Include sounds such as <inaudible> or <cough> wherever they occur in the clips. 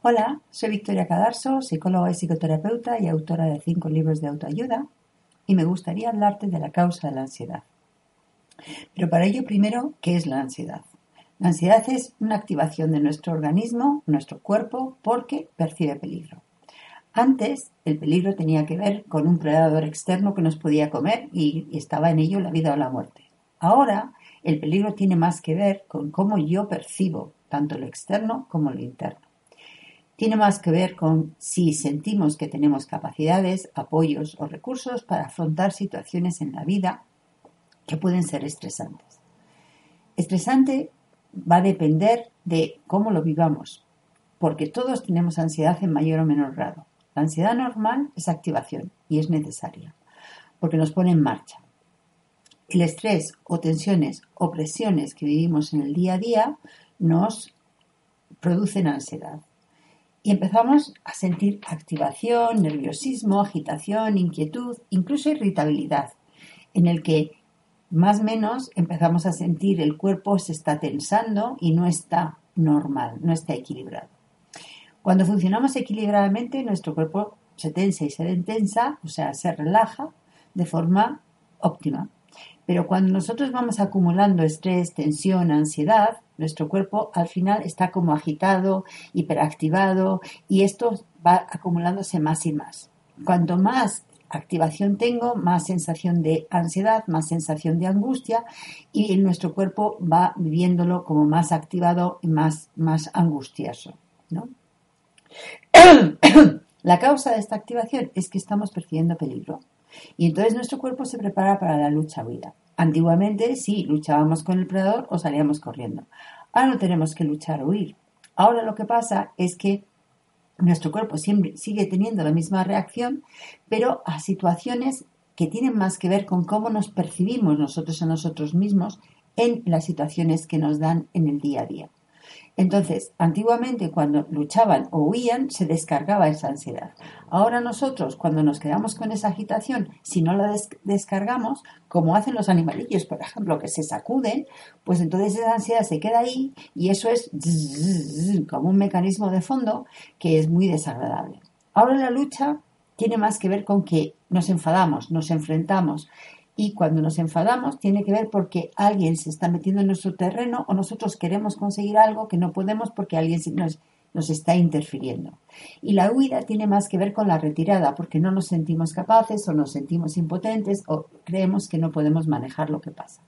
Hola, soy Victoria Cadarso, psicóloga y psicoterapeuta y autora de cinco libros de autoayuda, y me gustaría hablarte de la causa de la ansiedad. Pero para ello, primero, ¿qué es la ansiedad? La ansiedad es una activación de nuestro organismo, nuestro cuerpo, porque percibe peligro. Antes, el peligro tenía que ver con un predador externo que nos podía comer y estaba en ello la vida o la muerte. Ahora, el peligro tiene más que ver con cómo yo percibo tanto lo externo como lo interno. Tiene más que ver con si sentimos que tenemos capacidades, apoyos o recursos para afrontar situaciones en la vida que pueden ser estresantes. Estresante va a depender de cómo lo vivamos, porque todos tenemos ansiedad en mayor o menor grado. La ansiedad normal es activación y es necesaria, porque nos pone en marcha. El estrés o tensiones o presiones que vivimos en el día a día nos producen ansiedad. Y empezamos a sentir activación, nerviosismo, agitación, inquietud, incluso irritabilidad, en el que más o menos empezamos a sentir el cuerpo se está tensando y no está normal, no está equilibrado. Cuando funcionamos equilibradamente, nuestro cuerpo se tensa y se detensa, o sea, se relaja de forma óptima. Pero cuando nosotros vamos acumulando estrés, tensión, ansiedad, nuestro cuerpo al final está como agitado, hiperactivado y esto va acumulándose más y más. Cuanto más activación tengo, más sensación de ansiedad, más sensación de angustia y nuestro cuerpo va viviéndolo como más activado y más, más angustioso. <clears throat> La causa de esta activación es que estamos percibiendo peligro. Y entonces nuestro cuerpo se prepara para la lucha-huida. Antiguamente sí, luchábamos con el predador o salíamos corriendo. Ahora no tenemos que luchar o huir. Ahora lo que pasa es que nuestro cuerpo siempre sigue teniendo la misma reacción, pero a situaciones que tienen más que ver con cómo nos percibimos nosotros a nosotros mismos en las situaciones que nos dan en el día a día. Entonces, antiguamente cuando luchaban o huían, se descargaba esa ansiedad. Ahora nosotros, cuando nos quedamos con esa agitación, si no la descargamos, como hacen los animalillos, por ejemplo, que se sacuden, pues entonces esa ansiedad se queda ahí y eso es como un mecanismo de fondo que es muy desagradable. Ahora la lucha tiene más que ver con que nos enfadamos, nos enfrentamos y cuando nos enfadamos tiene que ver porque alguien se está metiendo en nuestro terreno o nosotros queremos conseguir algo que no podemos porque alguien nos, está interfiriendo. Y la huida tiene más que ver con la retirada porque no nos sentimos capaces o nos sentimos impotentes o creemos que no podemos manejar lo que pasa.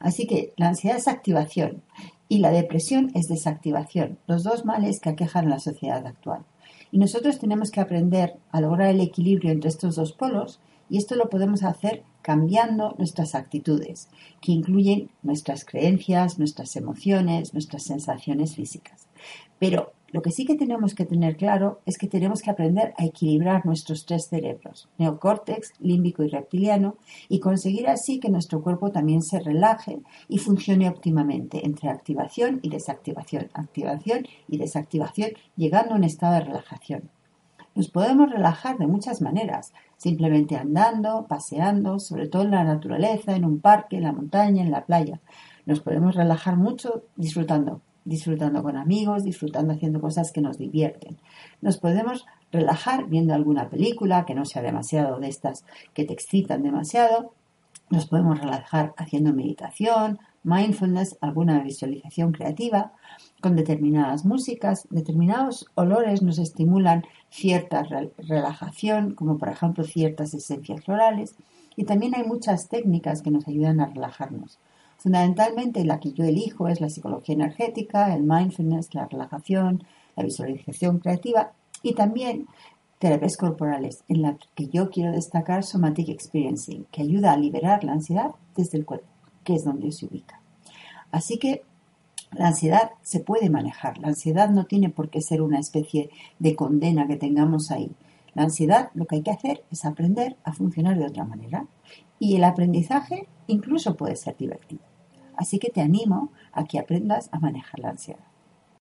Así que la ansiedad es activación y la depresión es desactivación, los dos males que aquejan a la sociedad actual. Y nosotros tenemos que aprender a lograr el equilibrio entre estos dos polos y esto lo podemos hacer cambiando nuestras actitudes, que incluyen nuestras creencias, nuestras emociones, nuestras sensaciones físicas. Pero lo que sí que tenemos que tener claro es que tenemos que aprender a equilibrar nuestros tres cerebros, neocórtex, límbico y reptiliano, y conseguir así que nuestro cuerpo también se relaje y funcione óptimamente entre activación y desactivación, activación y desactivación, llegando a un estado de relajación. Nos podemos relajar de muchas maneras, simplemente andando, paseando, sobre todo en la naturaleza, en un parque, en la montaña, en la playa. Nos podemos relajar mucho disfrutando, disfrutando con amigos, disfrutando haciendo cosas que nos divierten. Nos podemos relajar viendo alguna película que no sea demasiado de estas que te excitan demasiado. Nos podemos relajar haciendo meditación, mindfulness, alguna visualización creativa, con determinadas músicas, determinados olores nos estimulan cierta relajación, como por ejemplo ciertas esencias florales, y también hay muchas técnicas que nos ayudan a relajarnos. Fundamentalmente la que yo elijo es la psicología energética, el mindfulness, la relajación, la visualización creativa y también terapias corporales, en la que yo quiero destacar Somatic Experiencing, que ayuda a liberar la ansiedad desde el cuerpo, que es donde se ubica. Así que la ansiedad se puede manejar, la ansiedad no tiene por qué ser una especie de condena que tengamos ahí. La ansiedad lo que hay que hacer es aprender a funcionar de otra manera y el aprendizaje incluso puede ser divertido. Así que te animo a que aprendas a manejar la ansiedad.